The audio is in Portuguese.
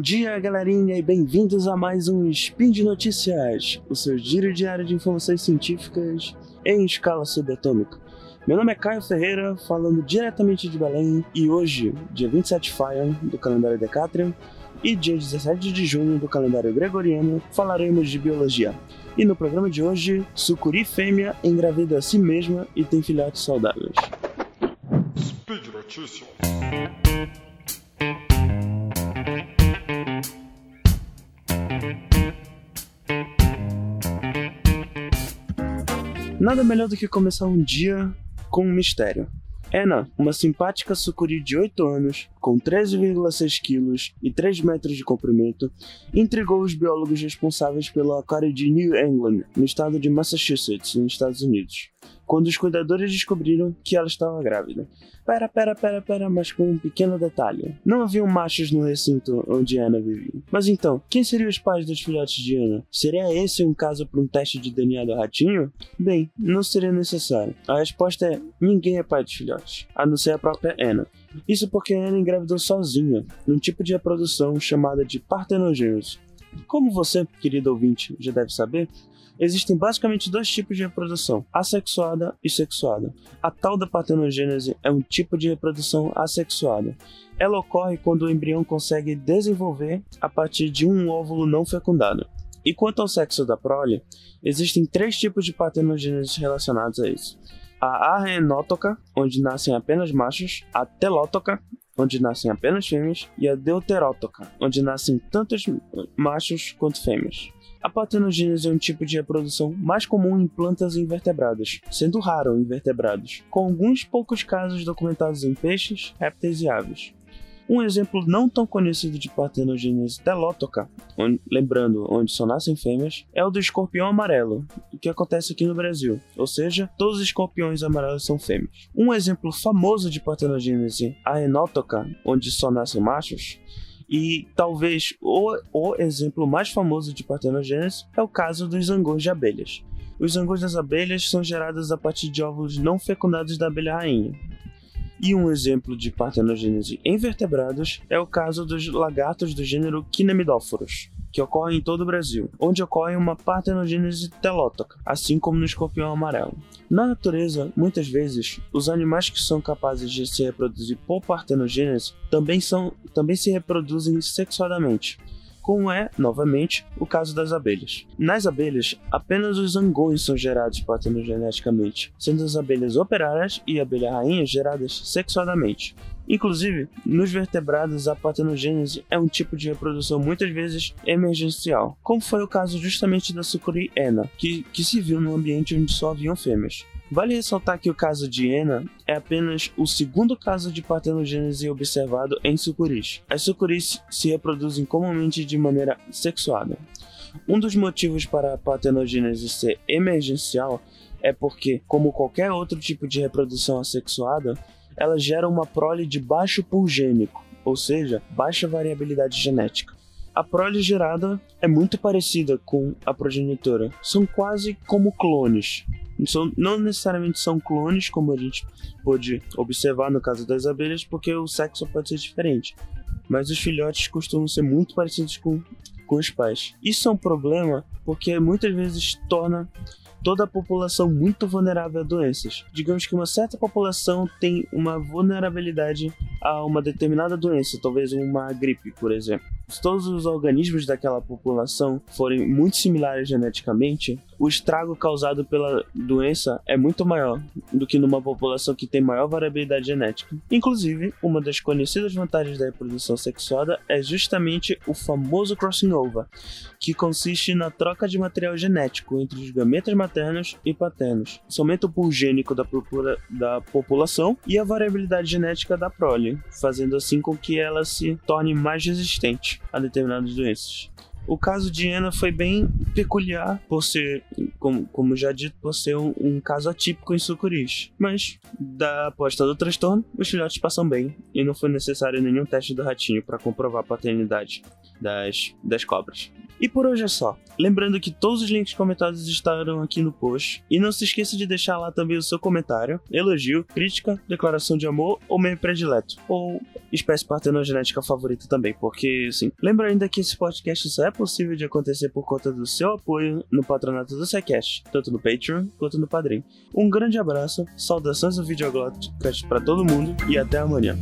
dia, galerinha, e bem-vindos a mais um Spin de Notícias, o seu giro diário de informações científicas em escala subatômica. Meu nome é Caio Ferreira, falando diretamente de Belém, e hoje, dia 27 Fire do calendário Decatrium, e dia 17 de junho do calendário Gregoriano, falaremos de biologia. E no programa de hoje, sucuri fêmea engravida a si mesma e tem filhotes saudáveis. Speed Notícias. Nada melhor do que começar um dia com um mistério. Anna, uma simpática sucuri de 8 anos, com 13,6 quilos e 3 metros de comprimento, intrigou os biólogos responsáveis pelo aquário de New England, no estado de Massachusetts, nos Estados Unidos quando os cuidadores descobriram que ela estava grávida. Pera, pera, pera, pera, mas com um pequeno detalhe. Não haviam machos no recinto onde Anna vivia. Mas então, quem seriam os pais dos filhotes de Anna? Seria esse um caso para um teste de DNA do ratinho? Bem, não seria necessário. A resposta é: ninguém é pai dos filhotes, a não ser a própria Anna. Isso porque Anna engravidou sozinha, num tipo de reprodução chamada de partenogênese. Como você, querido ouvinte, já deve saber, Existem basicamente dois tipos de reprodução, assexuada e sexuada. A tal da partenogênese é um tipo de reprodução assexuada. Ela ocorre quando o embrião consegue desenvolver a partir de um óvulo não fecundado. E quanto ao sexo da prole, existem três tipos de partenogênese relacionados a isso. A arrenótoca, onde nascem apenas machos, a telótoca, onde nascem apenas fêmeas, e a deuterótoca, onde nascem tantos machos quanto fêmeas. A partenogênese é um tipo de reprodução mais comum em plantas invertebradas, sendo raro em invertebrados, com alguns poucos casos documentados em peixes, répteis e aves. Um exemplo não tão conhecido de partenogênese telótoca, onde, lembrando onde só nascem fêmeas, é o do escorpião amarelo, que acontece aqui no Brasil, ou seja, todos os escorpiões amarelos são fêmeas. Um exemplo famoso de partenogênese aenótoca, onde só nascem machos, e talvez o, o exemplo mais famoso de partenogênese é o caso dos zangões de abelhas. Os zangões das abelhas são gerados a partir de óvulos não fecundados da abelha rainha. E um exemplo de partenogênese em vertebrados é o caso dos lagartos do gênero Kinemidóforos que ocorre em todo o Brasil, onde ocorre uma partenogênese telótoca, assim como no escorpião amarelo. Na natureza, muitas vezes, os animais que são capazes de se reproduzir por partenogênese também, são, também se reproduzem sexuadamente, como é, novamente, o caso das abelhas. Nas abelhas, apenas os zangões são gerados partenogeneticamente, sendo as abelhas operárias e abelha rainha geradas sexuadamente. Inclusive, nos vertebrados, a partenogênese é um tipo de reprodução muitas vezes emergencial, como foi o caso justamente da sucuri Ena, que, que se viu num ambiente onde só haviam fêmeas. Vale ressaltar que o caso de Ena é apenas o segundo caso de partenogênese observado em sucuris. As sucuris se reproduzem comumente de maneira sexuada. Um dos motivos para a partenogênese ser emergencial é porque, como qualquer outro tipo de reprodução assexuada, ela gera uma prole de baixo pool gênico, ou seja, baixa variabilidade genética. A prole gerada é muito parecida com a progenitora, são quase como clones. São, não necessariamente são clones, como a gente pode observar no caso das abelhas, porque o sexo pode ser diferente. Mas os filhotes costumam ser muito parecidos com, com os pais. Isso é um problema porque muitas vezes torna toda a população muito vulnerável a doenças. Digamos que uma certa população tem uma vulnerabilidade a uma determinada doença, talvez uma gripe, por exemplo. Se todos os organismos daquela população forem muito similares geneticamente, o estrago causado pela doença é muito maior do que numa população que tem maior variabilidade genética. Inclusive, uma das conhecidas vantagens da reprodução sexuada é justamente o famoso crossing over, que consiste na troca de material genético entre os gametas maternos e paternos. Isso aumenta o pool da, da população e a variabilidade genética da prole, fazendo assim com que ela se torne mais resistente a determinadas doenças. O caso de Ana foi bem peculiar por ser, como, como já dito, por ser um, um caso atípico em sucuris. Mas, da aposta do transtorno, os filhotes passam bem e não foi necessário nenhum teste do ratinho para comprovar a paternidade das, das cobras. E por hoje é só. Lembrando que todos os links comentados estarão aqui no post. E não se esqueça de deixar lá também o seu comentário, elogio, crítica, declaração de amor ou meme predileto. Ou espécie partenogenética favorita também, porque, assim, lembra ainda que esse podcast só é possível de acontecer por conta do seu apoio no patronato do SciCast, tanto no Patreon quanto no Padrim. Um grande abraço, saudações do Videoglotcast para todo mundo e até amanhã.